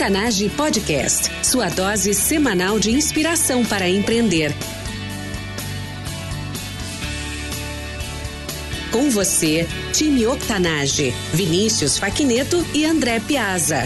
Octanage Podcast, sua dose semanal de inspiração para empreender. Com você, time Octanage, Vinícius Faquineto e André Piazza.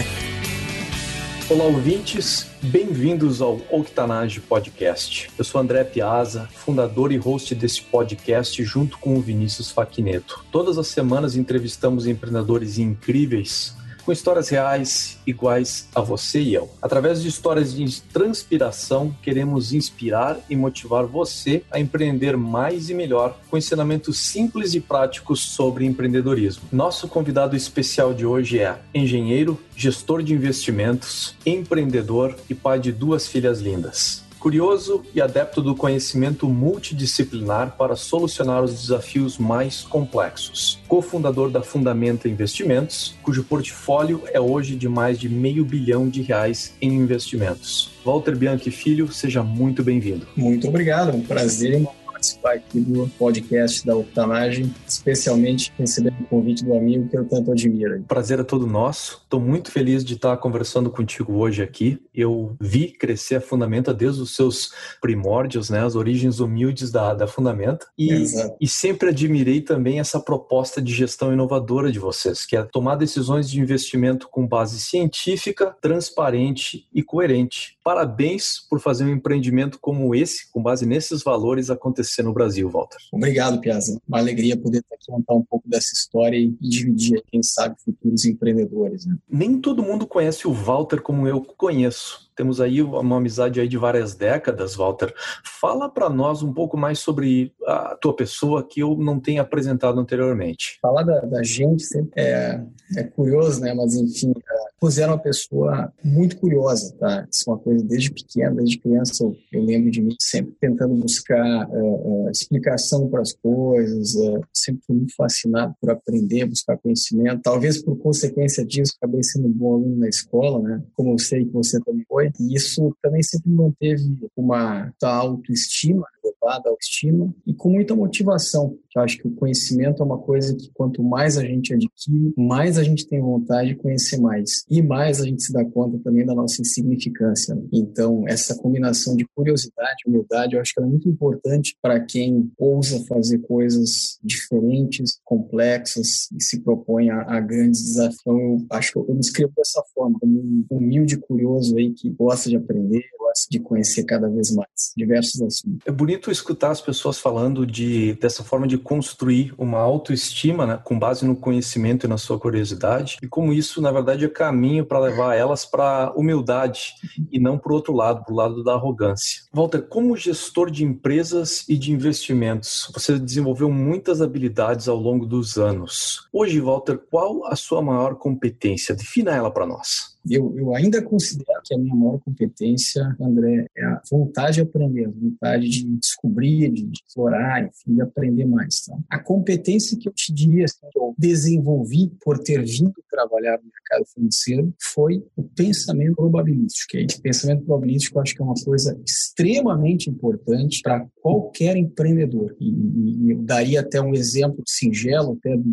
Olá, ouvintes. Bem-vindos ao Octanage Podcast. Eu sou André Piazza, fundador e host desse podcast junto com o Vinícius Faquineto. Todas as semanas entrevistamos empreendedores incríveis com histórias reais iguais a você e eu. Através de histórias de transpiração, queremos inspirar e motivar você a empreender mais e melhor com ensinamentos simples e práticos sobre empreendedorismo. Nosso convidado especial de hoje é engenheiro, gestor de investimentos, empreendedor e pai de duas filhas lindas curioso e adepto do conhecimento multidisciplinar para solucionar os desafios mais complexos. Cofundador da Fundamenta Investimentos, cujo portfólio é hoje de mais de meio bilhão de reais em investimentos. Walter Bianchi Filho, seja muito bem-vindo. Muito obrigado, é um prazer participar aqui do podcast da Octanagem, especialmente recebendo o convite do amigo que eu tanto admiro. prazer é todo nosso. Estou muito feliz de estar conversando contigo hoje aqui. Eu vi crescer a Fundamenta desde os seus primórdios, né, as origens humildes da, da Fundamenta, e, e sempre admirei também essa proposta de gestão inovadora de vocês, que é tomar decisões de investimento com base científica, transparente e coerente. Parabéns por fazer um empreendimento como esse, com base nesses valores, acontecer acontecer no Brasil, Walter. Obrigado, Piazza. Uma alegria poder aqui contar um pouco dessa história e dividir, quem sabe, futuros empreendedores. Né? Nem todo mundo conhece o Walter como eu conheço. Temos aí uma amizade aí de várias décadas, Walter. Fala para nós um pouco mais sobre a tua pessoa que eu não tenho apresentado anteriormente. Falar da, da gente sempre é, é, curioso, né? Mas enfim, José era uma pessoa muito curiosa, tá? Isso é uma coisa desde pequena, desde criança eu, lembro de mim sempre tentando buscar uh, uh, explicação para as coisas, uh, sempre fui muito fascinado por aprender, buscar conhecimento. Talvez por consequência disso acabei sendo um bom aluno na escola, né? Como eu sei que você também foi E isso também sempre manteve uma autoestima, elevada autoestima e com muita motivação. Eu acho que o conhecimento é uma coisa que quanto mais a gente adquire, mais a gente tem vontade de conhecer mais. E mais a gente se dá conta também da nossa insignificância. Né? Então, essa combinação de curiosidade humildade, eu acho que é muito importante para quem ousa fazer coisas diferentes, complexas e se propõe a, a grandes desafios. Então, eu acho que eu, eu me escrevo dessa forma, como um humilde curioso aí que gosta de aprender, gosta de conhecer cada vez mais diversos assuntos. É bonito escutar as pessoas falando de dessa forma de construir uma autoestima, né, com base no conhecimento e na sua curiosidade, e como isso, na verdade, é caminho para levar elas para humildade e não para o outro lado, para o lado da arrogância. Walter, como gestor de empresas e de investimentos, você desenvolveu muitas habilidades ao longo dos anos. Hoje, Walter, qual a sua maior competência? Defina ela para nós. Eu, eu ainda considero que a minha maior competência, André, é a vontade de aprender, a vontade de descobrir, de, explorar, enfim, de aprender mais. Tá? A competência que eu te diria assim, que eu desenvolvi por ter vindo trabalhar no mercado financeiro foi o pensamento probabilístico. E pensamento probabilístico eu acho que é uma coisa extremamente importante para qualquer empreendedor. E, e, eu daria até um exemplo singelo até do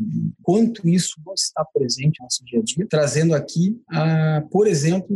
quanto isso não está presente no nosso dia a dia, trazendo aqui a por exemplo,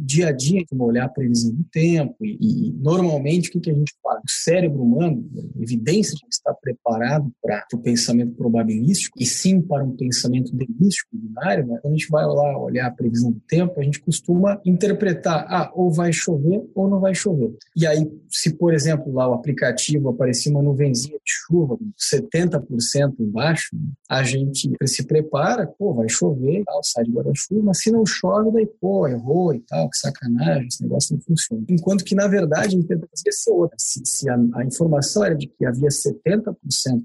dia a dia, como olhar a previsão do tempo e, e normalmente o que, que a gente faz? O cérebro humano, evidência de que está preparado para o pensamento probabilístico e sim para um pensamento deístico, binário, né? quando a gente vai lá olhar a previsão do tempo, a gente costuma interpretar, ah, ou vai chover ou não vai chover. E aí, se por exemplo lá o aplicativo aparecia uma nuvenzinha de chuva, 70% embaixo, a gente se prepara, pô, vai chover, tal, sai de guarda-chuva, mas se não chove, chove, daí, pô, errou e tal, que sacanagem, esse negócio não funciona. Enquanto que, na verdade, a interpretação ia ser outra. Se, se a, a, informação era de que havia 70%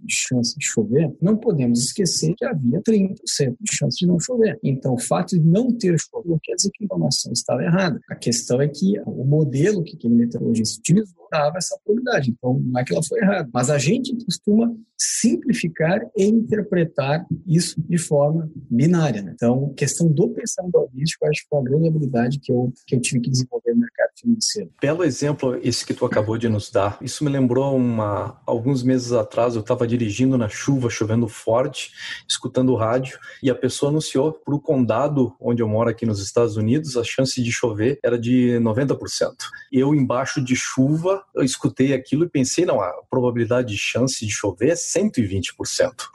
de chance de chover, não podemos esquecer que havia 30% de chance de não chover. Então, o fato de não ter chovido não quer dizer que a informação estava errada. A questão é que o modelo que aquele meteorologista utilizou aumentava essa probabilidade. Então, não é que ela foi errada. Mas a gente costuma simplificar e interpretar isso de forma binária. Né? Então, questão do pensamento holístico, acho que foi uma grande habilidade que eu, que eu tive que desenvolver no mercado financeiro. Belo exemplo esse que tu acabou de nos dar. Isso me lembrou uma, alguns meses atrás, eu estava dirigindo na chuva, chovendo forte, escutando o rádio, e a pessoa anunciou para o condado onde eu moro aqui nos Estados Unidos, a chance de chover era de 90%. Eu, embaixo de chuva, eu escutei aquilo e pensei, não, a probabilidade de chance de chover é 120%.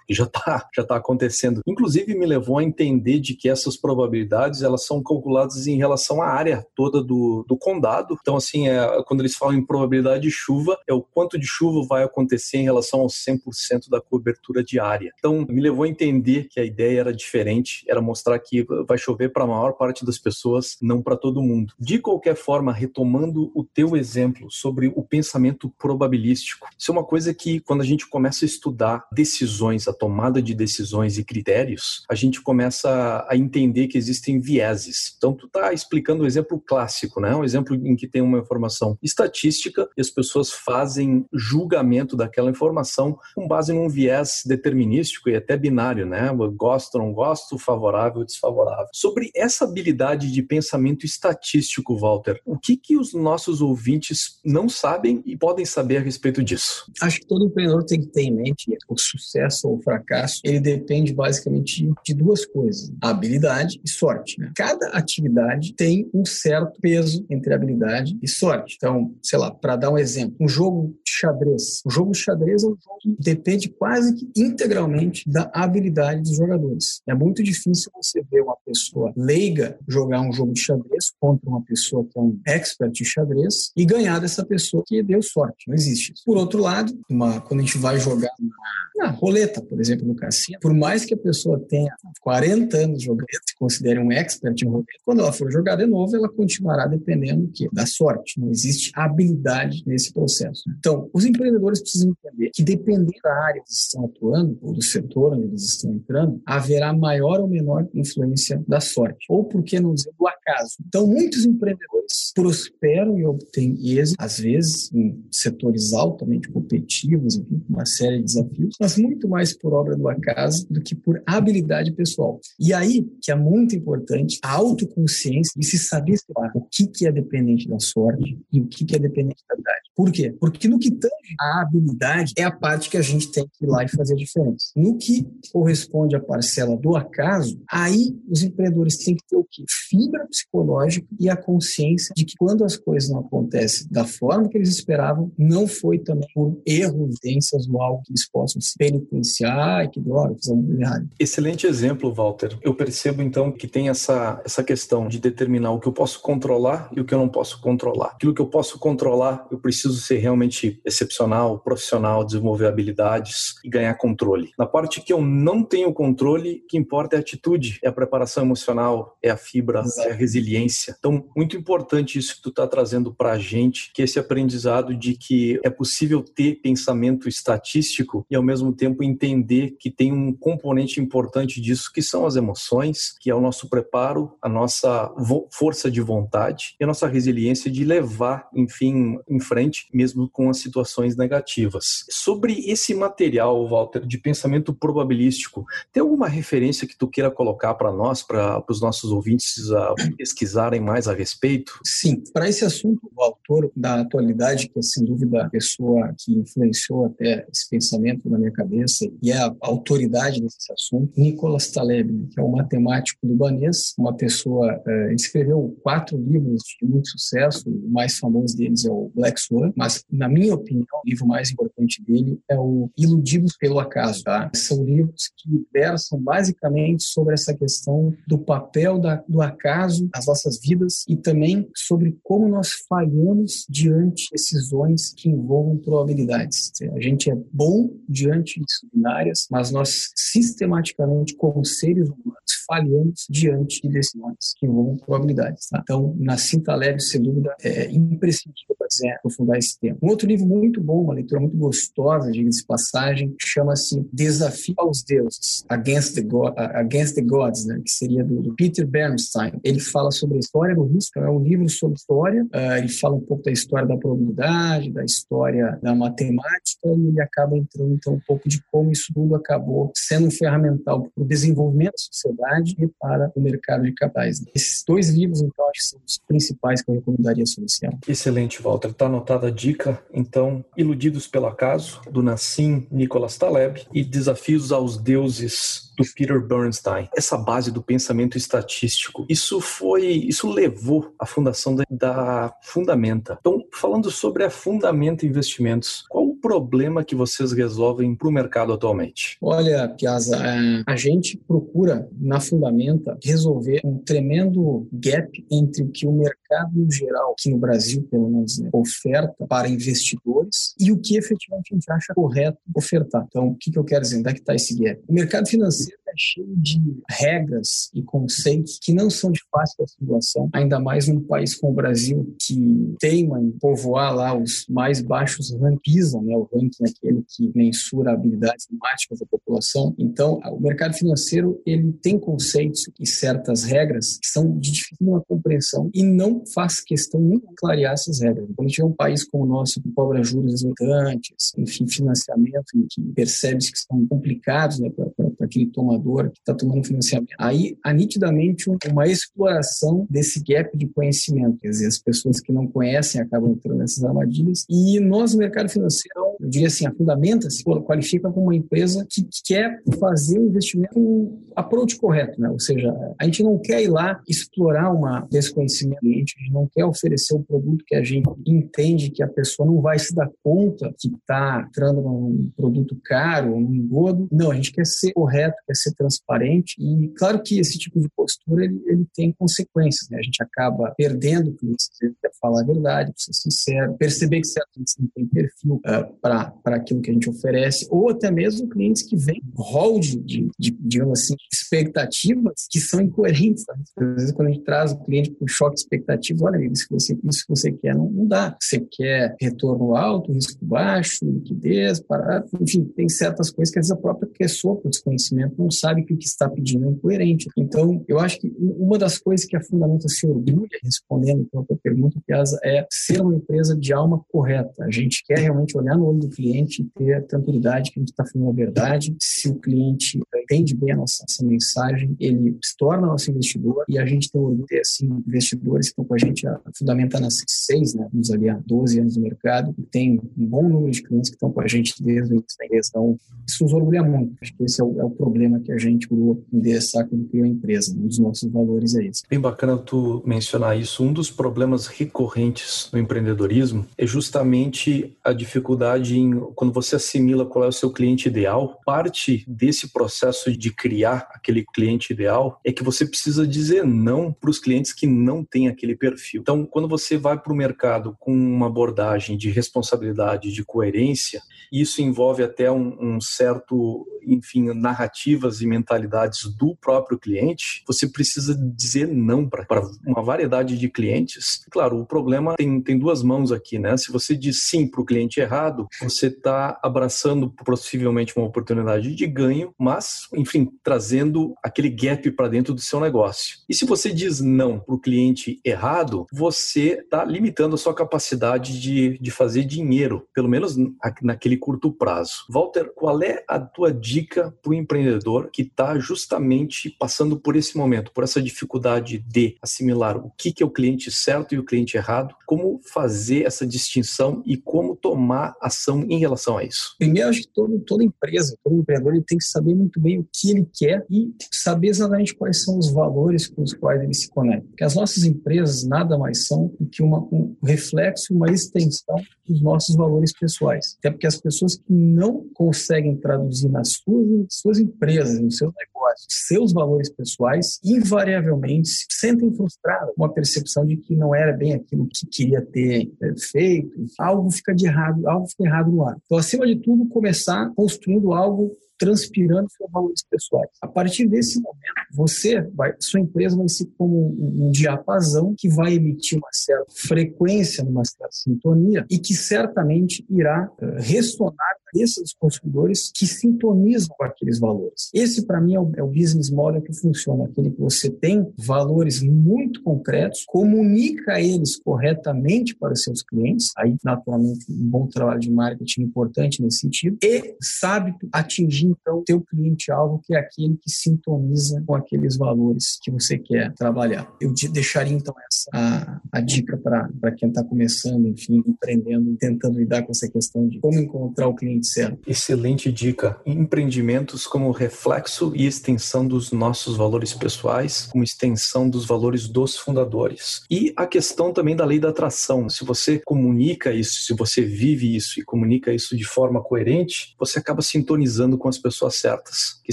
E já está já tá acontecendo. Inclusive, me levou a entender de que essas probabilidades, elas são calculadas em relação à área toda do, do condado. Então, assim, é, quando eles falam em probabilidade de chuva, é o quanto de chuva vai acontecer em relação aos 100% da cobertura diária. Então, me levou a entender que a ideia era diferente, era mostrar que vai chover para a maior parte das pessoas, não para todo mundo. De qualquer forma, retomando o teu exemplo sobre o pensamento probabilístico, isso é uma coisa que quando a gente começa a estudar decisões, a tomada de decisões e critérios, a gente começa a entender que existem vieses. Então, tu está explicando um exemplo clássico, né? Um exemplo em que tem uma informação estatística e as pessoas fazem julgamento daquela informação com base num viés determinístico e até binário, né? Gosto, não gosto, favorável, desfavorável. Sobre essa habilidade de pensamento estatístico, Walter, o que que os nossos ouvintes não sabem e podem saber a respeito disso? Acho que todo empreendedor tem que ter em mente o sucesso ou o fracasso, ele depende basicamente de duas coisas: habilidade e sorte. Né? Cada atividade tem um certo peso entre habilidade e sorte. Então, sei lá, para dar um exemplo, um jogo de xadrez. O jogo de xadrez é um jogo que depende quase que integralmente da habilidade dos jogadores. É muito difícil você ver uma pessoa leiga jogar um jogo de xadrez contra uma pessoa que é um expert de xadrez e ganhar dessa pessoa que deu sorte. Não existe isso. Por outro lado, uma, quando a gente vai jogar na, na roleta, por exemplo, no cassino, por mais que a pessoa tenha 40 anos jogando, se considere um expert em roleta, quando ela for jogar de novo, ela continuará dependendo da sorte. Não existe habilidade nesse processo. Então, os empreendedores precisam entender que dependendo da área que estão atuando, ou do setor onde eles estão entrando, haverá maior ou menor influência da sorte. Ou, por que não dizer, do acaso. Então, muitos empreendedores prosperam e obtêm êxito, às vezes em setores altamente competitivos, enfim, uma série de desafios, mas muito mais por obra do acaso do que por habilidade pessoal. E aí que é muito importante a autoconsciência e se saber separar o que, é dependente da sorte e o que, é dependente da habilidade. Por quê? Porque no que tange a habilidade é a parte que a gente tem que ir lá e fazer a diferença. No que corresponde à parcela do acaso, aí os empreendedores têm que ter o quê? Fibra psicológica e a consciência de que quando as coisas não acontecem da forma que eles esperavam, não foi também por erros, evidências ou algo que eles possam se penitenciar e que, droga, fizemos errado. Excelente exemplo, Walter. Eu percebo então que tem essa, essa questão de determinar o que eu posso controlar e o que eu não posso controlar. Aquilo que eu posso controlar, eu preciso ser realmente excepcional, profissional, desenvolver habilidades e ganhar controle. Na parte que eu não tenho controle, o que importa é a atitude, é a preparação emocional, é a fibra, Exato. é a resiliência. Então, muito importante isso que tu está trazendo para a gente, que esse aprendizado de que é possível ter pensamento estatístico e ao mesmo tempo entender que tem um componente importante disso que são as emoções, que é o nosso preparo, a nossa força de vontade e a nossa resiliência de levar, enfim, em frente mesmo com as situações negativas. Sobre esse material, Walter, de pensamento probabilístico, tem alguma referência que tu queira colocar para nós, para os nossos ouvintes uh, pesquisarem mais a respeito? Sim, para esse assunto, o autor da atualidade, que é sem dúvida a pessoa que influenciou até esse pensamento na minha cabeça e é a autoridade nesse assunto, Nicolas Taleb, que é um matemático libanês, uma pessoa, uh, ele escreveu quatro livros de muito sucesso, o mais famoso deles é o Black Swan, mas, na minha opinião, o livro mais importante dele é o Iludidos pelo Acaso. Tá? São livros que versam basicamente sobre essa questão do papel da, do acaso nas nossas vidas e também sobre como nós falhamos diante de decisões que envolvam probabilidades. A gente é bom diante de binárias, mas nós sistematicamente, como seres humanos, falhamos diante de decisões que envolvam probabilidades. Tá? Então, Nassim Taleb, sem dúvida, é imprescindível para dizer, o estudar esse tema. Um outro livro muito bom, uma leitura muito gostosa, diga-se passagem, chama-se Desafio aos Deuses, Against the, God, Against the Gods, né, que seria do, do, Peter Bernstein. Ele fala sobre a história do risco, é um livro sobre história, uh, ele fala um pouco da história da probabilidade, da história da matemática, e ele acaba entrando então um pouco de como isso tudo acabou sendo um ferramental para o desenvolvimento da sociedade e para o mercado de capitais. Esses dois livros, então, acho que são os principais que eu recomendaria sobre esse ano. Excelente, Walter. Está anotada a dica. Então, Iludidos pelo Acaso, do Nassim Nicholas Taleb, e Desafios aos Deuses, do Peter Bernstein. Essa base do pensamento estatístico, isso foi, isso levou à fundação da, da Fundamenta. Então, falando sobre a Fundamenta Investimentos, qual o problema que vocês resolvem para o mercado atualmente? Olha, Piazza, é, a gente procura na Fundamenta resolver um tremendo gap entre o que o mercado em geral, aqui no Brasil pelo menos, né, oferta para investidores e o que efetivamente a gente acha correto ofertar. Então, o que, que eu quero dizer? Onde é que está esse gap? O mercado financeiro é cheio de regras e conceitos que não são de fácil assimilação, ainda mais num país como o Brasil, que teima em povoar lá os mais baixos rankism, né? o ranking é aquele que mensura habilidades matemáticas da população. Então, o mercado financeiro ele tem conceitos e certas regras que são de difícil compreensão e não faz questão nem clarear essas regras. Quando a gente vê um país como o nosso, que cobra juros exorbitantes, enfim, financiamento que percebe-se que são complicados né, para aquele tomador que está tomando financiamento. Aí há nitidamente uma exploração desse gap de conhecimento. Quer dizer, as pessoas que não conhecem acabam entrando nessas armadilhas. E nós, no mercado financeiro, eu diria assim, a Fundamenta se qualifica como uma empresa que quer fazer o um investimento approach correto, né? Ou seja, a gente não quer ir lá explorar uma desconhecimento cliente, a gente não quer oferecer um produto que a gente entende que a pessoa não vai se dar conta que está entrando num produto caro, num engodo. Não, a gente quer ser correto, quer ser transparente e claro que esse tipo de postura ele, ele tem consequências, né? A gente acaba perdendo clientes, quer falar a verdade, ser sincero, perceber que certamente não tem perfil uh, para aquilo que a gente oferece, ou até mesmo clientes que vêm hold de, de, digamos assim, expectativas que são incoerentes. Às vezes, quando a gente traz o cliente com choque de expectativa, olha, que você, isso que você quer não, não dá. Você quer retorno alto, risco baixo, liquidez, para, enfim, tem certas coisas que às vezes a própria pessoa, por desconhecimento, não sabe que o que está pedindo é incoerente. Então, eu acho que uma das coisas que a Fundamenta se orgulha, respondendo a tua pergunta, Piazza, é ser uma empresa de alma correta. A gente quer realmente olhar no olho do cliente ter a tranquilidade que a gente está falando a verdade. Se o cliente entende bem a nossa, mensagem, ele se torna nosso investidor e a gente tem assim, investidores que estão com a gente, a Fundamenta nas seis, né, ali há 12 anos no mercado e tem um bom número de clientes que estão com a gente desde o início da empresa. Então, isso nos orgulha muito. Acho que esse é o, é o problema que a gente procurou endereçar quando criou a empresa. Um dos nossos valores é esse. Bem bacana tu mencionar isso. Um dos problemas recorrentes no empreendedorismo é justamente a dificuldade quando você assimila qual é o seu cliente ideal. Parte desse processo de criar aquele cliente ideal é que você precisa dizer não para os clientes que não têm aquele perfil. Então, quando você vai para o mercado com uma abordagem de responsabilidade, de coerência, isso envolve até um, um certo, enfim, narrativas e mentalidades do próprio cliente. Você precisa dizer não para uma variedade de clientes. Claro, o problema tem, tem duas mãos aqui, né? Se você diz sim para o cliente errado, você está abraçando possivelmente uma oportunidade de ganho, mas, enfim, trazendo aquele gap para dentro do seu negócio. E se você diz não para o cliente errado, você está limitando a sua capacidade de, de fazer dinheiro, pelo menos naquele curto prazo. Walter, qual é a tua dica para o empreendedor que está justamente passando por esse momento, por essa dificuldade de assimilar o que, que é o cliente certo e o cliente errado? Como fazer essa distinção e como tomar ação em relação a isso? Primeiro, acho que todo, toda empresa, todo empreendedor, ele tem que saber muito bem o que ele quer e saber exatamente quais são os valores com os quais ele se conecta. Porque as nossas empresas nada mais são do que uma, um reflexo, uma extensão dos nossos valores pessoais. Até porque as pessoas que não conseguem traduzir nas suas, suas empresas, nos seus negócios, seus valores pessoais, invariavelmente se sentem frustradas com a percepção de que não era bem aquilo que queria ter é, feito, algo fica de errado, algo fica errado no ar. Então, acima de tudo, começar construindo algo transpirando seus valores pessoais. A partir desse momento, Você vai, sua empresa vai ser como um diapasão que vai emitir uma certa frequência, numa certa sintonia e que certamente irá uh, ressonar esses consumidores que sintonizam com aqueles valores. Esse, para mim, é o, é o, business model que funciona, aquele que você tem valores muito concretos, comunica eles corretamente para seus clientes, aí, naturalmente, um bom trabalho de marketing importante nesse sentido, e sabe atingir, então, o teu cliente-alvo, que é aquele que sintoniza com aqueles valores que você quer trabalhar. Eu deixaria, então, essa a, a dica para quem está começando, enfim, empreendendo, tentando lidar com essa questão de como encontrar o cliente certo. Excelente dica. Empreendimentos como reflexo e extensão dos nossos valores pessoais, como extensão dos valores dos fundadores. E a questão também da lei da atração. Se você comunica isso, se você vive isso e comunica isso de forma coerente, você acaba sintonizando com as pessoas certas, que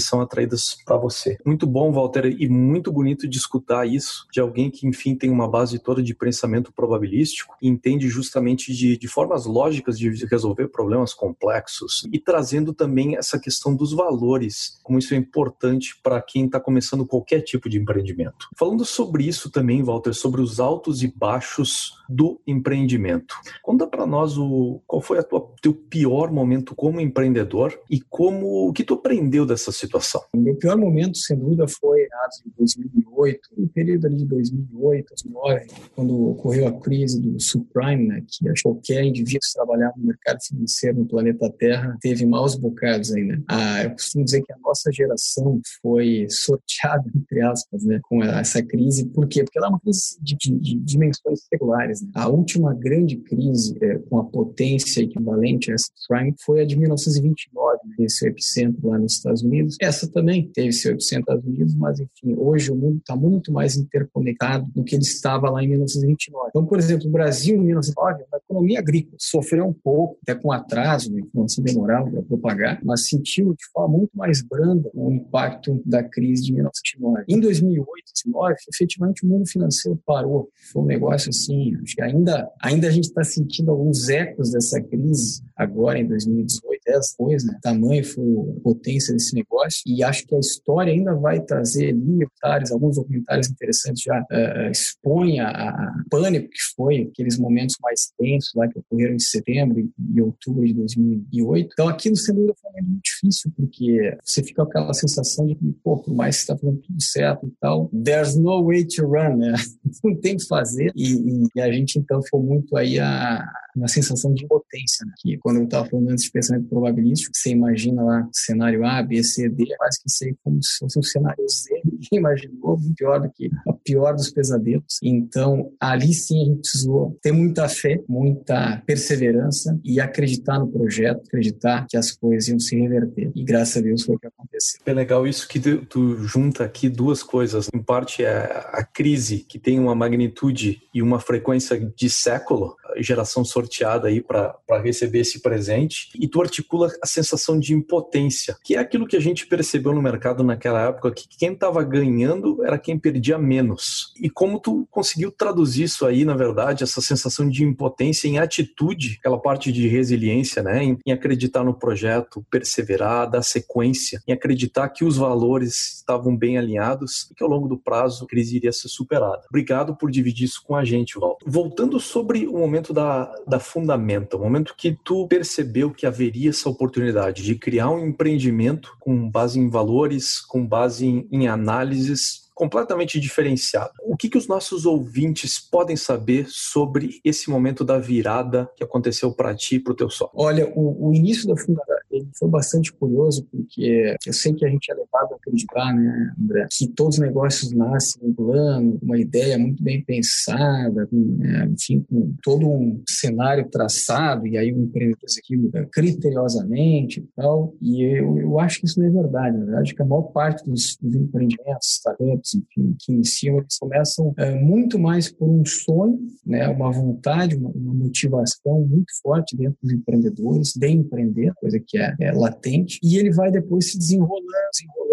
são atraídas para você. Muito bom, Walter, e muito bonito de escutar isso de alguém que, enfim, tem uma base toda de pensamento probabilístico e entende justamente de, de formas lógicas de resolver problemas complexos e trazendo também essa questão dos valores, como isso é importante para quem está começando qualquer tipo de empreendimento. Falando sobre isso também, Walter, sobre os altos e baixos do empreendimento. Conta para nós o, qual foi o teu pior momento como empreendedor e como que tu aprendeu dessa situação. O meu pior momento, sem dúvida, foi em 2008, no período ali de 2008, 2009, quando ocorreu a crise do subprime, né, que qualquer indivíduo que trabalhava no mercado financeiro no planeta Terra teve maus bocados aí, né? Ah, eu costumo dizer que a nossa geração foi sorteada, entre aspas, né, com essa crise. Por quê? Porque ela é uma crise de, de, de dimensões seculares. Né? A última grande crise é, com a potência equivalente a essa subprime foi a de 1929, né, esse epicentro lá nos Estados Unidos. Essa também teve seu epicentro nos Estados Unidos, mas enfim, hoje o mundo está muito mais interconectado do que ele estava lá em 1929. Então, por exemplo, o Brasil em 1909 uma economia agrícola, sofreu um pouco, até com atraso, né, se demorava para propagar, mas sentiu de forma muito mais branda o impacto da crise de 1909. Em 2008, 2009, efetivamente o mundo financeiro parou. Foi um negócio assim, acho que ainda, ainda a gente está sentindo alguns ecos dessa crise agora em 2018, essa coisa, né? tamanho foi a potência desse negócio e acho que a história ainda vai trazer ali alguns documentários interessantes já uh, expõem a, a, pânico que foi aqueles momentos mais tensos lá que ocorreram em setembro e outubro de 2008. Então aquilo sem dúvida foi muito difícil porque você fica com aquela sensação de que, pô, por mais que está fazendo tudo certo e tal, there's no way to run, né? Não tem que fazer e, e, a gente então foi muito aí a uma sensação de impotência, né? que quando eu estava falando antes de pensamento probabilístico, você imagina lá cenário A, B, C, D, quase que sei como se fosse um cenário Z, ninguém imaginou, pior do que a pior dos pesadelos. Então, ali sim a gente precisou ter muita fé, muita perseverança e acreditar no projeto, acreditar que as coisas iam se reverter. E graças a Deus foi o que aconteceu. É legal isso que tu, junta aqui duas coisas. Em parte é a crise que tem uma magnitude e uma frequência de século, geração sorteada aí para receber esse presente, e tu articula a sensação de impotência, que é aquilo que a gente percebeu no mercado naquela época, que quem estava ganhando era quem perdia menos. E como tu conseguiu traduzir isso aí, na verdade, essa sensação de impotência em atitude, aquela parte de resiliência, né, em, em acreditar no projeto, perseverar, dar sequência, em acreditar que os valores estavam bem alinhados e que ao longo do prazo a crise iria ser superada. Obrigado por dividir isso com a gente, Walter. Voltando sobre o momento momento da, da fundamenta, o momento que tu percebeu que haveria essa oportunidade de criar um empreendimento com base em valores, com base em, em análises completamente diferenciado. O que, que os nossos ouvintes podem saber sobre esse momento da virada que aconteceu para ti e para o teu sócio? Olha, o, o início da ele foi bastante curioso, porque eu sei que a gente é levado a acreditar, né, André, que todos os negócios nascem um plano, uma ideia muito bem pensada, né, enfim, com todo um cenário traçado, e aí o empreendedor faz aquilo criteriosamente e tal. E eu, eu acho que isso não é verdade. Na verdade, que a maior parte dos, dos empreendimentos, startups, enfim, que iniciam, eles começam é, muito mais por um sonho, né, uma vontade, uma, uma, motivação muito forte dentro dos empreendedores de empreender, coisa que é, é latente, e ele vai depois se desenrolando, desenrolando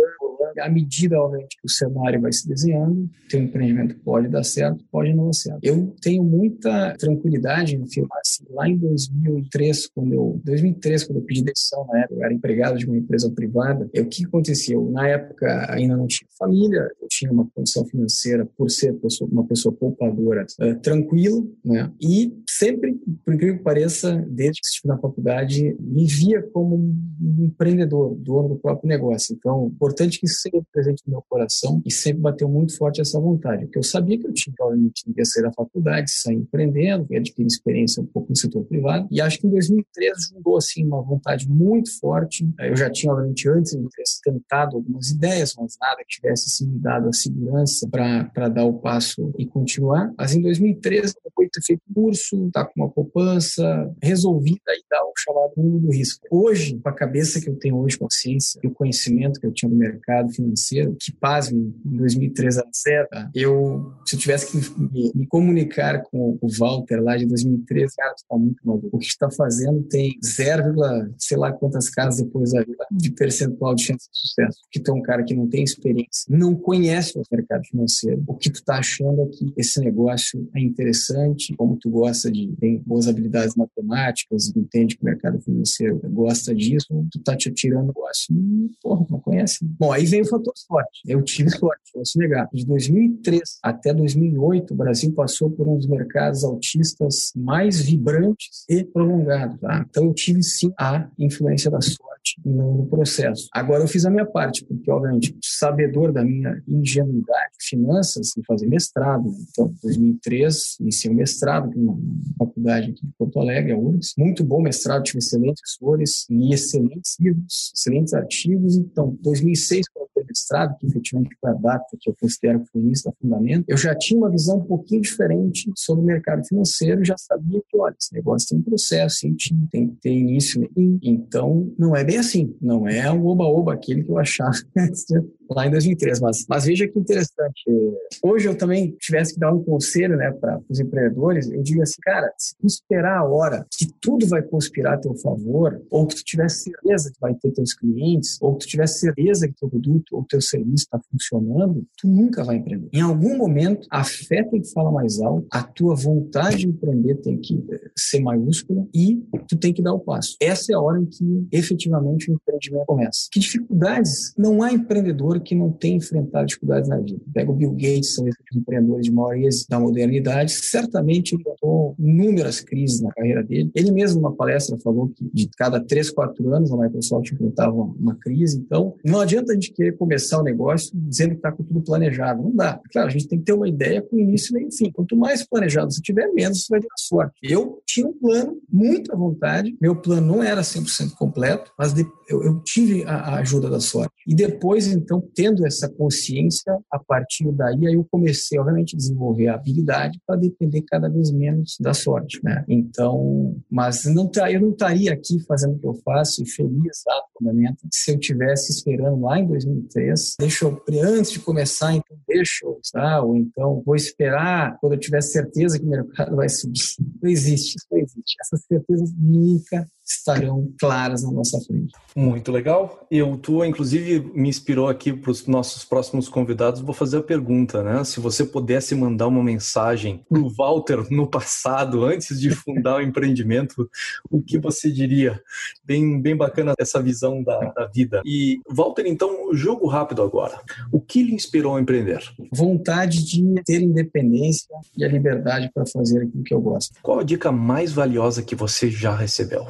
à medida, obviamente, que o cenário vai se desenhando, teu empreendimento pode dar certo, pode não dar certo. Eu tenho muita tranquilidade em afirmar assim, lá em 2003, quando eu, 2003, quando eu pedi época, eu era empregado de uma empresa privada, o que aconteceu? Na época, ainda não tinha família, tinha uma condição financeira, por ser uma pessoa poupadora, uh, tranquila, né? E sempre, por incrível que pareça, desde que estive na faculdade, me via como um empreendedor, dono do próprio negócio. Então, importante que isso seja presente no meu coração e sempre bateu muito forte essa vontade, porque eu sabia que eu tinha, obviamente, ia sair da faculdade, sair empreendendo, adquirir experiência um pouco no setor privado. E acho que em 2013 juntou, assim, uma vontade muito forte. Eu já tinha, obviamente, antes tentado algumas ideias, mas nada que tivesse, assim, me dado a segurança para dar o passo e continuar. Mas em 2013, depois de ter feito curso, tá com uma poupança resolvida e dar o chamado mundo do risco. Hoje, com a cabeça que eu tenho hoje, consciência e o conhecimento que eu tinha do mercado financeiro, que pasme, em 2013 era zero, eu, se eu tivesse que me, me, comunicar com o Walter lá de 2013, cara, tá muito maluco. O que está fazendo tem 0, sei lá quantas casas depois de percentual de chance de sucesso. Que tu é um cara que não tem experiência, não conhece o mercado financeiro. O que tu tá achando é que esse negócio é interessante, como tu gosta de, tem boas habilidades matemáticas, entende que o mercado financeiro gosta disso, tu tá te tirando o negócio. Porra, não conhece. Bom, aí vem o fator sorte. Eu tive sorte, vou se negar. De 2003 até 2008, o Brasil passou por um dos mercados autistas mais vibrantes e prolongados. Tá? Então, eu tive sim a influência da sorte no processo. Agora, eu fiz a minha parte, porque, obviamente, sabedor da minha ingenuidade, finanças, e fazer mestrado. Então, em 2003, iniciei o mestrado na faculdade aqui de Porto Alegre, a URGS. Muito bom mestrado, tive excelentes professores e excelentes livros, excelentes artigos. Então, 2006, quando eu mestrado, que efetivamente foi a data que eu considero que foi início da Fundamento, eu já tinha uma visão um pouquinho diferente sobre o mercado financeiro, já sabia que, olha, esse negócio tem um processo, tem ter início, então não é bem assim, não é um oba-oba aquele que eu achava lá em 2003. Mas, mas veja que interessante. Hoje eu também tivesse que dar um conselho né, para os empreendedores, eu digo assim, cara, se tu esperar a hora que tudo vai conspirar a teu favor, ou que tu tivesse certeza que vai ter teus clientes, ou que tu tivesse certeza que teu produto ou teu serviço está funcionando, tu nunca vai empreender. Em algum momento, a fé tem que falar mais alto, a tua vontade de empreender tem que eh, ser maiúscula e tu tem que dar o passo. Essa é a hora em que efetivamente o empreendimento começa. Que dificuldades? Não há empreendedor empreendedor que não tem enfrentado dificuldades na vida. Pega o Bill Gates, são esses empreendedores de maior êxito da modernidade, certamente enfrentou inúmeras crises na carreira dele. Ele mesmo, numa palestra, falou que de cada três, quatro anos a Microsoft enfrentava uma crise. Então, não adianta a gente querer começar o negócio dizendo que está com tudo planejado. Não dá. Claro, a gente tem que ter uma ideia com início, meio e fim. Quanto mais planejado você tiver, menos você vai ter sorte. Eu tinha um plano, muita vontade. Meu plano não era 100% completo, mas eu, eu tive a, a ajuda da sorte. E depois, então, tendo essa consciência, a partir daí, aí eu comecei, obviamente, a desenvolver a habilidade para depender cada vez menos da sorte, né? Então, mas não tá, eu não estaria aqui fazendo o que eu faço e feliz, momento se eu tivesse esperando lá em 2003, deixa eu, antes de começar, então deixa eu, tá? ou então vou esperar quando eu tiver certeza que o mercado vai subir. Não existe, não existe. Essas certezas nunca estarão claras na nossa frente. Muito legal. Eu tu inclusive me inspirou aqui para os nossos próximos convidados. Vou fazer a pergunta, né? Se você pudesse mandar uma mensagem para o Walter no passado, antes de fundar o empreendimento, o que você diria? Bem, bem bacana essa visão da, da vida. E Walter, então, jogo rápido agora. O que lhe inspirou a empreender? Vontade de ter independência e a liberdade para fazer aquilo que eu gosto. Qual a dica mais valiosa que você já recebeu?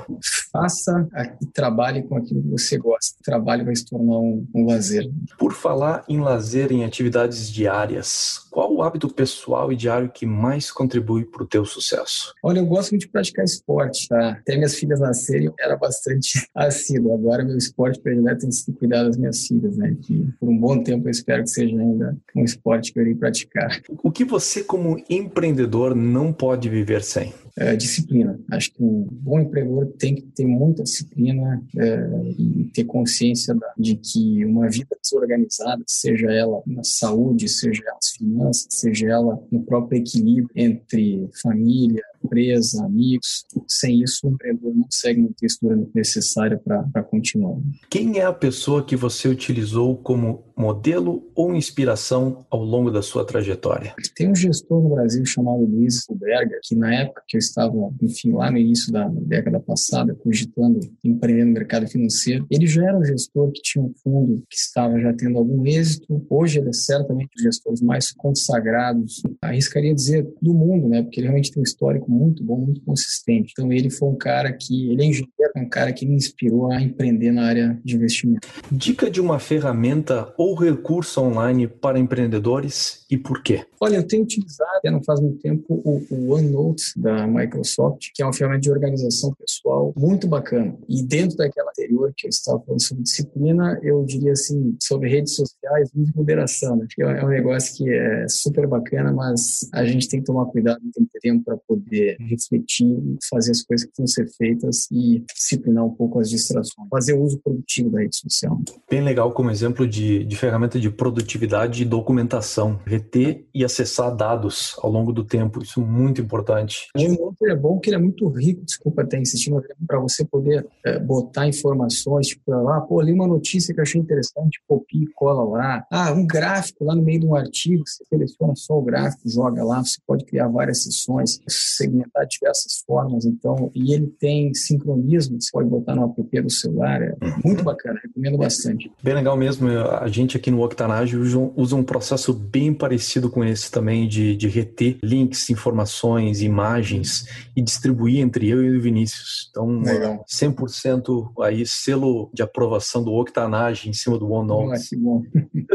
Faça e trabalhe com aquilo que você gosta. O trabalho vai se tornar um, um lazer. Por falar em lazer, em atividades diárias, qual o hábito pessoal e diário que mais contribui para o teu sucesso? Olha, eu gosto muito de praticar esporte, tá? Até minhas filhas nascerem, eu era bastante assíduo. Agora, meu esporte predileto tem sido cuidar das minhas filhas, né? Que por um bom tempo eu espero que seja ainda um esporte que eu irei praticar. O que você, como empreendedor, não pode viver sem? É, disciplina. Acho que um bom empreendedor tem que ter muita disciplina é, e ter consciência de que uma vida desorganizada, seja ela na saúde, seja ela nas finanças, seja ela no próprio equilíbrio entre família, empresa, amigos. Sem isso, o empreendedor não consegue manter a estrutura necessária para continuar. Quem é a pessoa que você utilizou como modelo ou inspiração ao longo da sua trajetória? Tem um gestor no Brasil chamado Luiz Berger, que na época que eu estava, enfim, lá no início da década passada, cogitando empreender no mercado financeiro, ele já era um gestor que tinha um fundo que estava já tendo algum êxito. Hoje ele é certamente um dos gestores mais consagrados, arriscaria dizer, do mundo, né? Porque ele realmente tem um histórico muito bom, muito consistente. Então ele foi um cara que, ele é engenheiro, é um cara que me inspirou a empreender na área de investimento. Dica de uma ferramenta ou recurso online para empreendedores e por quê? Olha, eu tenho utilizado, não faz muito tempo, o, o OneNote da Microsoft, que é uma ferramenta de organização pessoal muito bacana. E dentro daquela anterior que eu estava falando sobre disciplina, eu diria assim, sobre redes sociais, uso moderação, né? É um negócio que é super bacana, mas a gente tem que tomar cuidado, tem que ter tempo para poder refletir, fazer as coisas que vão ser feitas e disciplinar um pouco as distrações, fazer o uso produtivo da rede social. Bem legal como exemplo de, de ferramenta de produtividade e documentação, reter e acessar dados ao longo do tempo, isso é muito importante. O outro é bom que ele é muito rico, desculpa até insistir, mas para você poder é, botar informações, tipo, ah, pô, li uma notícia que eu achei interessante, copia e cola lá. Ah, um gráfico lá no meio de um artigo, você seleciona só o gráfico, joga lá, você pode criar várias sessões, segmentar de diversas formas, então, e ele tem sincronismo, você pode botar no app do celular, é muito bacana, recomendo bastante. Bem legal mesmo, a gente aqui no Octanage usa um processo bem parecido com esse também, de, de reter links, informações, imagens e distribuir entre eu e o Vinícius. Então, legal. 100% aí selo de aprovação do Octanage em cima do OneNote.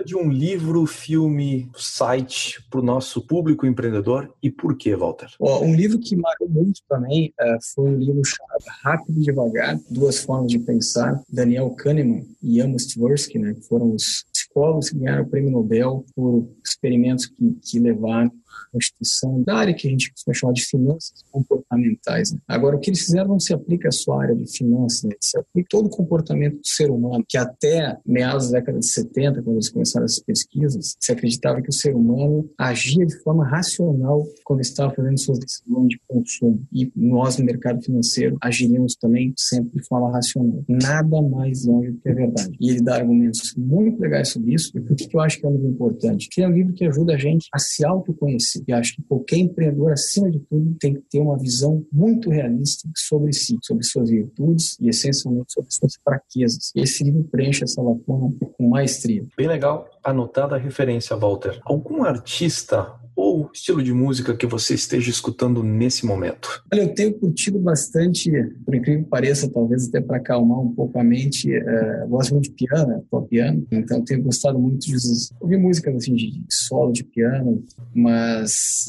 de um livro, filme, site para o nosso público empreendedor e por que, Walter? um livro que marcou muito também uh, foi um livro chamado Rápido e Devagar, Duas Formas de Pensar, Daniel Kahneman e Amos Tversky, né, que foram os psicólogos que ganharam o prêmio Nobel por experimentos que, que levaram Constituição, da área que a gente costuma chamar de finanças comportamentais. Né? Agora, o que eles fizeram não se aplica à sua área de finanças, né? se aplica todo o comportamento do ser humano, que até meados da década de 70, quando eles começaram essas pesquisas, se acreditava que o ser humano agia de forma racional quando estava fazendo suas decisões de consumo. E nós, no mercado financeiro, agiríamos também sempre de forma racional. Nada mais longe do que a verdade. E ele dá argumentos muito legais sobre isso. E por que eu acho que é livro importante? Que é um livro que ajuda a gente a se autoconhecer e acho que qualquer empreendedor, acima de tudo, tem que ter uma visão muito realista sobre si, sobre suas virtudes e, essencialmente, sobre suas fraquezas. E esse livro preenche essa lacuna com maestria. Bem legal. Anotada a referência, Walter. Algum artista ou estilo de música que você esteja escutando nesse momento? Olha, eu tenho curtido bastante, por incrível que pareça, talvez até para acalmar um pouco a mente, é, gosto muito de piano, pop piano, então tenho gostado muito de ouvir músicas assim, de solo de piano, mas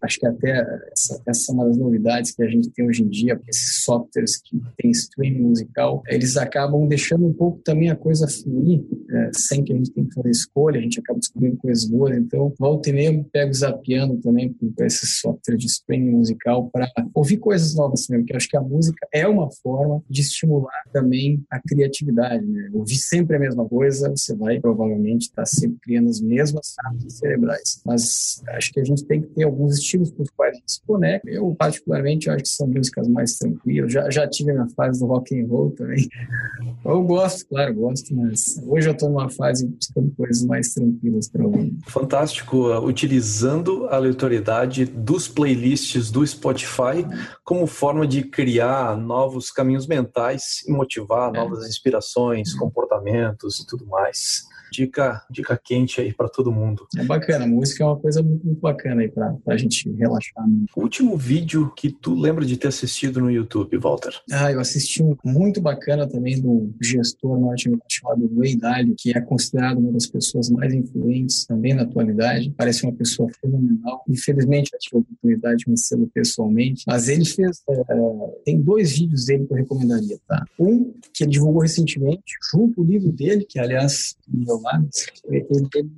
acho que até essa, essa é uma das novidades que a gente tem hoje em dia, esses softwares que tem streaming musical, eles acabam deixando um pouco também a coisa fluir, é, sem que a gente tenha que fazer escolha, a gente acaba descobrindo coisas boas, então volta e meia pego os piano também com esse software de streaming musical para ouvir coisas novas também, porque acho que a música é uma forma de estimular também a criatividade, né? Ouvir sempre a mesma coisa, você vai provavelmente estar tá sempre criando as mesmas áreas cerebrais. Mas acho que a gente tem que ter alguns estilos com os quais a gente se conecta. Eu, particularmente, acho que são músicas mais tranquilas. Já, já tive a minha fase do rock and roll também. Eu gosto, claro, gosto, mas hoje eu estou numa fase buscando coisas mais tranquilas para ouvir. Fantástico. Utilizando usando a aleatoriedade dos playlists do Spotify como forma de criar novos caminhos mentais e motivar é. novas inspirações, comportamentos e tudo mais dica, dica quente aí para todo mundo. É bacana, a música é uma coisa muito, muito bacana aí para a gente relaxar. Né? Último vídeo que tu lembra de ter assistido no YouTube, Walter? Ah, eu assisti um muito bacana também do gestor norte-americano chamado Ray Dalio, que é considerado uma das pessoas mais influentes também na atualidade. Parece uma pessoa fenomenal. Infelizmente, eu tive a oportunidade de conhecê-lo pessoalmente, mas ele fez. É, tem dois vídeos dele que eu recomendaria, tá? Um que ele divulgou recentemente, junto o livro dele, que aliás, meu lá, ele, ele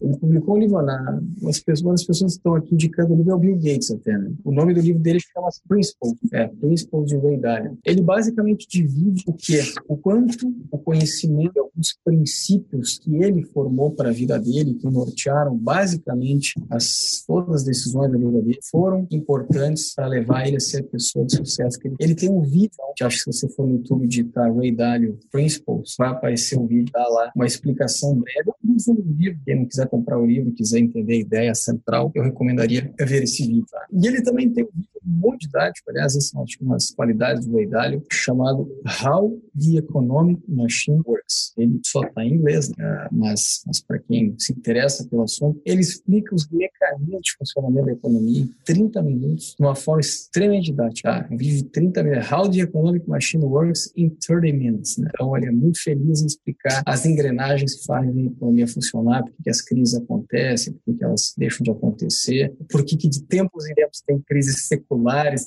Ele publicou um livro lá, umas pessoas, as pessoas que estão aqui indicando o livro é o Bill Gates até, né? O nome do livro dele chama Principles, é, Principles de Ray Dalio. Ele basicamente divide o que é, o quanto o conhecimento, alguns princípios que ele formou para a vida dele, que nortearam basicamente as, todas as decisões da vida dele, foram importantes para levar ele a ser a pessoa de sucesso que ele, ele tem um vídeo, que acho que se você for no YouTube digitar Ray Dalio Principles, vai aparecer um vídeo, dá lá uma explicação breve. Um livro, quem não quiser comprar o livro, quiser entender a ideia central, eu recomendaria ver esse. Tá? E ele também tem um vídeo muito didático, aliás, essas são umas qualidades do Ray Dalio, chamado How the Economic Machine Works. Ele só está em inglês, né? mas, mas para quem se interessa pelo assunto, ele explica os mecanismos de funcionamento da economia em 30 minutos, de uma forma extremamente didática. Tá? Vive 30 minutos. How the Economic Machine Works in 30 minutes. Né? Então, ele é muito feliz em explicar as engrenagens que fazem a economia funcionar, por que as crises acontecem, por que elas deixam de acontecer, por que de tempos em tempos tem crises seculares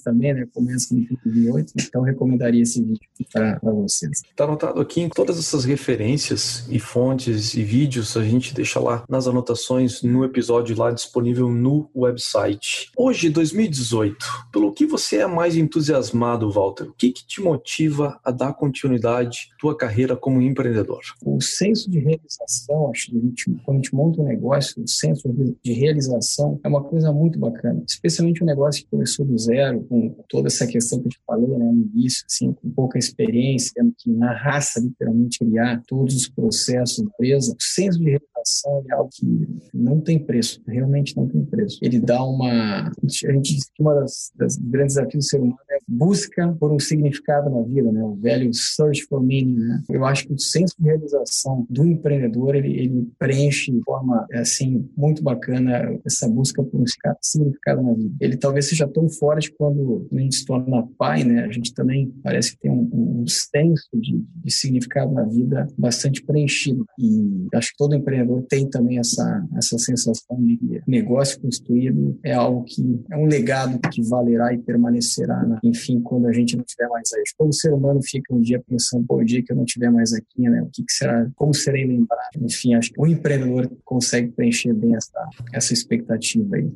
também, né? como essa que 2008. Então, recomendaria esse vídeo para vocês. Está anotado aqui em todas essas referências e fontes e vídeos, a gente deixa lá nas anotações no episódio lá disponível no website. Hoje, 2018, pelo que você é mais entusiasmado, Walter? O que, que te motiva a dar continuidade à tua carreira como empreendedor? O senso de realização, acho que a gente, quando a gente monta um negócio, o senso de realização é uma coisa muito bacana, especialmente um negócio que começou do zero, com toda essa questão que eu te falei né, no início, assim, com pouca experiência, tendo que na raça literalmente criar todos os processos da empresa. O senso de realização é algo que não tem preço, realmente não tem preço. Ele dá uma. A gente diz que uma das grandes desafios do ser humano é busca por um significado na vida, né? O velho search for meaning, né? Eu acho que o senso de realização do empreendedor ele, ele preenche de forma assim muito bacana essa busca por um significado na vida. Ele talvez seja tão forte quando a gente se torna pai, né? A gente também parece que tem um, um senso de, de significado na vida bastante preenchido. E acho que todo empreendedor tem também essa essa sensação de que negócio construído é algo que é um legado que valerá e permanecerá, né? enfim, quando a gente não estiver mais aí. Todo ser humano fica um dia pensando, pô, o dia que eu não estiver mais aqui, né? O que, que será? Como serei lembrado? Enfim, acho que o empreendedor consegue preencher bem essa essa expectativa aí.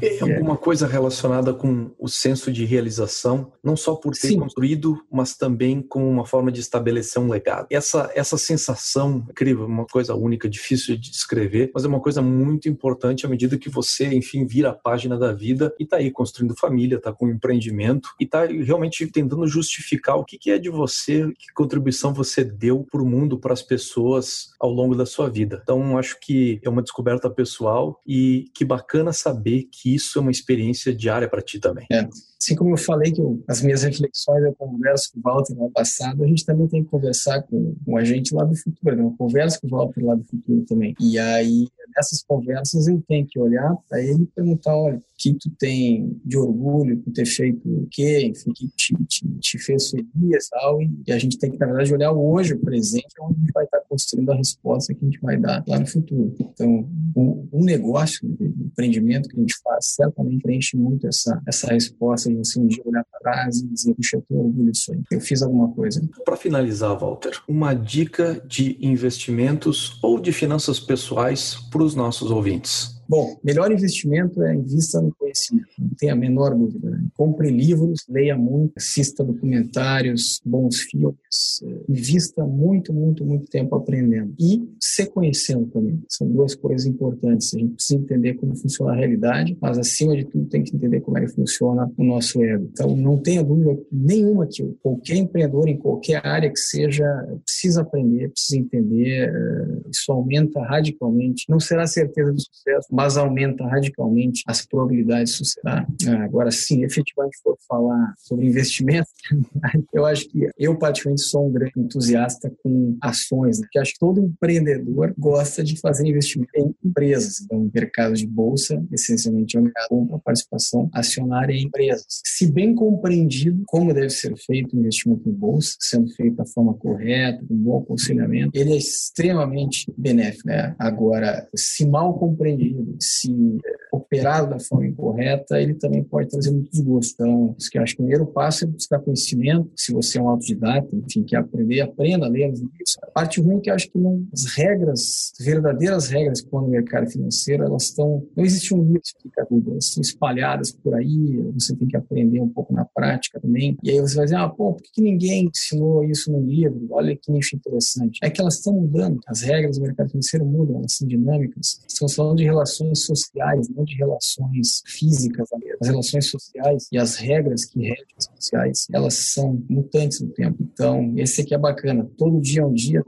É alguma coisa relacionada com o senso de realização, não só por ter Sim. construído, mas também com uma forma de estabelecer um legado. Essa essa sensação incrível, uma coisa única, difícil de descrever, mas é uma coisa muito importante à medida que você, enfim, vira a página da vida e está aí construindo família, está com um empreendimento e está realmente tentando justificar o que, que é de você, que contribuição você deu para o mundo, para as pessoas ao longo da sua vida. Então, acho que é uma descoberta pessoal e que bacana saber que isso é uma experiência diária para ti também. É. Assim como eu falei que eu, as minhas reflexões eu converso com o Walter no passado, a gente também tem que conversar com, com a gente lá do futuro, né? eu converso com o Walter lá do futuro também. E aí, nessas conversas, eu tenho que olhar para ele e perguntar, olha, que tu tem de orgulho por ter feito o quê, enfim, que te, te, te fez feliz tal, e, e a gente tem que, na verdade, olhar hoje, o presente, onde a gente vai estar construindo a resposta que a gente vai dar lá no futuro. Então, um, um negócio, um empreendimento que a gente faz, certamente preenche muito essa, essa resposta de você um dia olhar para trás e dizer, puxa, eu tenho orgulho disso aí, eu fiz alguma coisa. Para finalizar, Walter, uma dica de investimentos ou de finanças pessoais para os nossos ouvintes. Bom, melhor investimento é invista no conhecimento, não tem a menor dúvida. Né? Compre livros, leia muito, assista documentários, bons filmes, é, invista muito, muito, muito tempo aprendendo. E se conhecendo também. São duas coisas importantes. A gente precisa entender como funciona a realidade, mas acima de tudo tem que entender como é que funciona o nosso ego. Então não tenha dúvida nenhuma que qualquer empreendedor em qualquer área que seja precisa aprender, precisa entender. É, isso aumenta radicalmente. Não será certeza do sucesso, mas aumenta radicalmente as probabilidades de sucesso. Tá? Agora, sim, efetivamente for falar sobre investimento, eu acho que eu particularmente sou um grande entusiasta com ações, né? que acho que todo empreendedor gosta de fazer investimento em empresas. Então, mercado de bolsa, essencialmente, é um mercado com participação acionária em empresas. Se bem compreendido como deve ser feito o investimento em bolsa, sendo feito da forma correta, com bom aconselhamento, ele é extremamente benéfico. Né? Agora, se mal compreendido, se operado da forma incorreta, ele também pode trazer muito desgosto. Então, isso que eu acho que o primeiro passo é buscar conhecimento. Se você é um autodidata, enfim, quer aprender, aprenda a ler os livros. A parte ruim é que eu acho que não, as regras, verdadeiras regras que no mercado financeiro, elas estão. Não existe um livro que explica tudo, elas estão espalhadas por aí, você tem que aprender um pouco na prática também. E aí você vai dizer, ah, pô, por que ninguém ensinou isso no livro? Olha que nicho interessante. É que elas estão mudando, as regras do mercado financeiro mudam, elas são dinâmicas. Estamos falando de relações sociais, não de relações físicas. As relações sociais e as regras que regem as sociais, elas são mutantes no tempo. Então, esse aqui é bacana. Todo dia é um dia,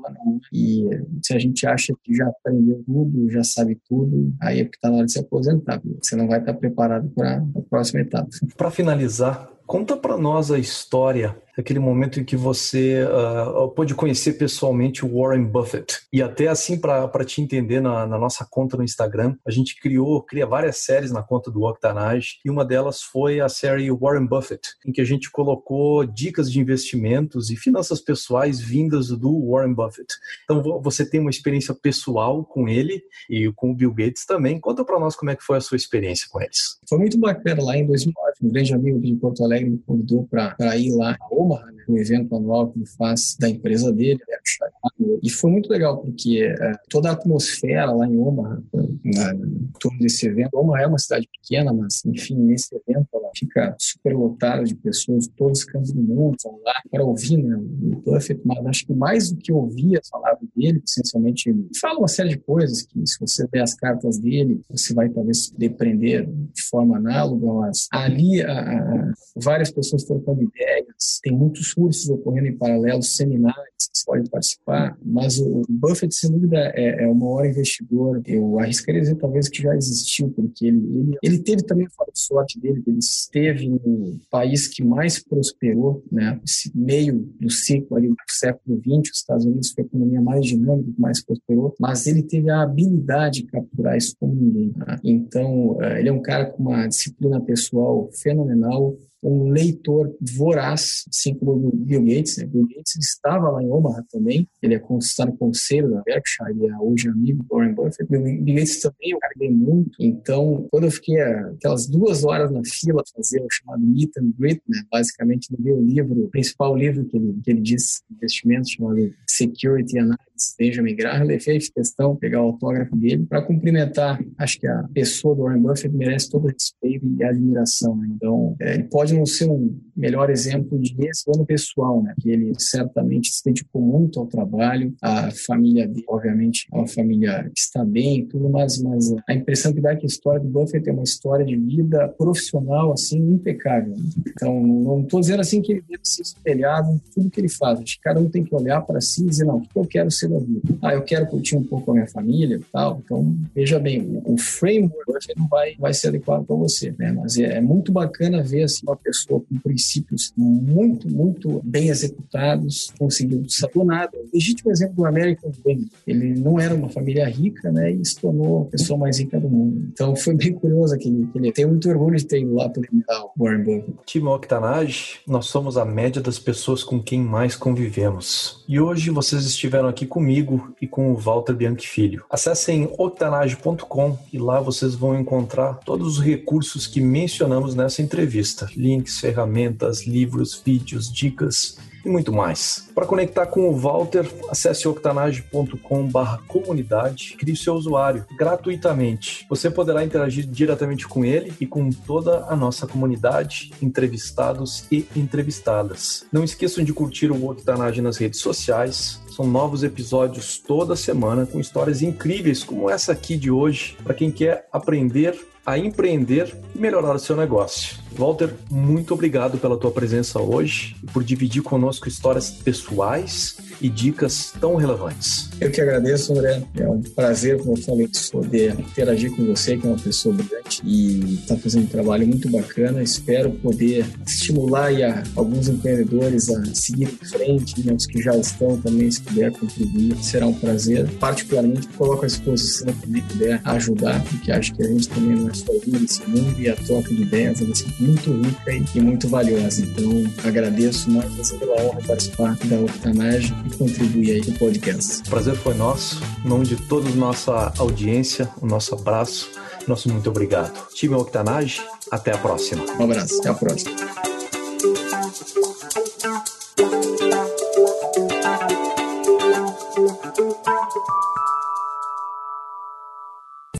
e se a gente acha que já aprendeu tudo, já sabe tudo, aí é porque está na hora de se aposentar. Você não vai estar preparado para a próxima etapa. Para finalizar, conta para nós a história aquele momento em que você uh, pôde conhecer pessoalmente o Warren Buffett. E até assim, para te entender, na, na, nossa conta no Instagram, a gente criou, cria várias séries na conta do Octanage, e uma delas foi a série Warren Buffett, em que a gente colocou dicas de investimentos e finanças pessoais vindas do Warren Buffett. Então, você tem uma experiência pessoal com ele e com o Bill Gates também. Conta para nós como é que foi a sua experiência com eles. Foi muito bacana lá em 2009. Um grande amigo de Porto Alegre me convidou para ir lá Omaha, né, o evento anual que ele faz da empresa dele, e foi muito legal, porque é, toda a atmosfera lá em Omaha, na, em torno desse evento, Omaha é uma cidade pequena, mas, enfim, nesse evento ela fica super lotada de pessoas, todos os cantos do mundo vão lá para ouvir né, o Buffett, mas acho que mais do que ouvir as palavras dele, essencialmente ele fala uma série de coisas que, se você ver as cartas dele, você vai talvez depreender de forma análoga, mas ali a, a, várias pessoas trocando ideias, tem muitos cursos ocorrendo em paralelo, seminários que você pode participar, mas o Buffett, sem dúvida, é, é o maior investidor. Eu arriscaria dizer talvez que já existiu, porque ele, ele, ele teve também a sorte dele, ele esteve no país que mais prosperou, né? Esse meio do ciclo ali do século XX, os Estados Unidos foi a economia mais dinâmica, que mais prosperou, mas ele teve a habilidade de capturar isso como ninguém. Né? Então, eh, ele é um cara com uma disciplina pessoal fenomenal, um leitor voraz, assim como o Bill Gates. Né? Bill Gates estava lá em Omaha também, ele é, está no conselho da Berkshire, é hoje amigo do Warren Buffett. Bill Gates também é um cara que muito. Então, quando eu fiquei aquelas duas horas na fila fazer o chamado Meet and Greet, né? basicamente, eu li o livro, o principal livro que ele, que ele diz, investimento, chamado Security Analysis, Benjamin Graham, ele fez questão pegar o autógrafo dele para cumprimentar. Acho que a pessoa do Warren Buffett merece todo o respeito e admiração. Né? Então, é, ele pode não ser um melhor exemplo de plano pessoal, né? Que ele certamente se dedicou muito ao trabalho, a família dele, obviamente, é uma família que está bem, tudo, mas, mas a impressão que dá é que a história do Buffett é uma história de vida profissional assim impecável. Então, não estou dizendo assim que ele deve ser espelhado em tudo que ele faz. Acho que cada um tem que olhar para si e dizer não, o que eu quero ser da vida? Ah, eu quero curtir um pouco a minha família, tal. Então, veja bem, o framework não vai vai ser adequado para você, né? Mas é, é muito bacana ver assim, uma pessoa com princípios muito, muito bem executados, conseguiu nada. O legítimo exemplo do American Dream. Ele não era uma família rica, né? E se tornou a pessoa mais rica do mundo. Então foi bem curioso aquele. aquele tem muito orgulho de ter ido lá para o Warren Buffett. Time Octanage, nós somos a média das pessoas com quem mais convivemos. E hoje vocês estiveram aqui comigo e com o Walter Bianchi Filho. Acessem octanage.com e lá vocês vão encontrar todos os recursos que mencionamos nessa entrevista links, ferramentas, livros, vídeos, dicas e muito mais. Para conectar com o Walter, acesse octanage.com/comunidade, crie seu usuário gratuitamente. Você poderá interagir diretamente com ele e com toda a nossa comunidade, entrevistados e entrevistadas. Não esqueçam de curtir o Octanage nas redes sociais. São novos episódios toda semana com histórias incríveis como essa aqui de hoje, para quem quer aprender a empreender e melhorar o seu negócio. Walter, muito obrigado pela tua presença hoje e por dividir conosco histórias pessoais e dicas tão relevantes. Eu que agradeço, André. É um prazer, como eu falei, poder interagir com você, que é uma pessoa brilhante e está fazendo um trabalho muito bacana. Espero poder estimular a, alguns empreendedores a seguir em frente, né, os que já estão também, se puder contribuir, será um prazer. Particularmente, coloco à disposição também puder ajudar, porque acho que a gente também não é sozinho nesse mundo e a troca de ideias é muito rica e, muito valiosa. Então, agradeço mais pela honra de participar da Octanage e contribuir aí com o podcast. O prazer foi nosso. Em nome de toda a nossa audiência, o nosso abraço Nosso muito obrigado. Time Octanage, até a próxima. Um abraço, até a próxima.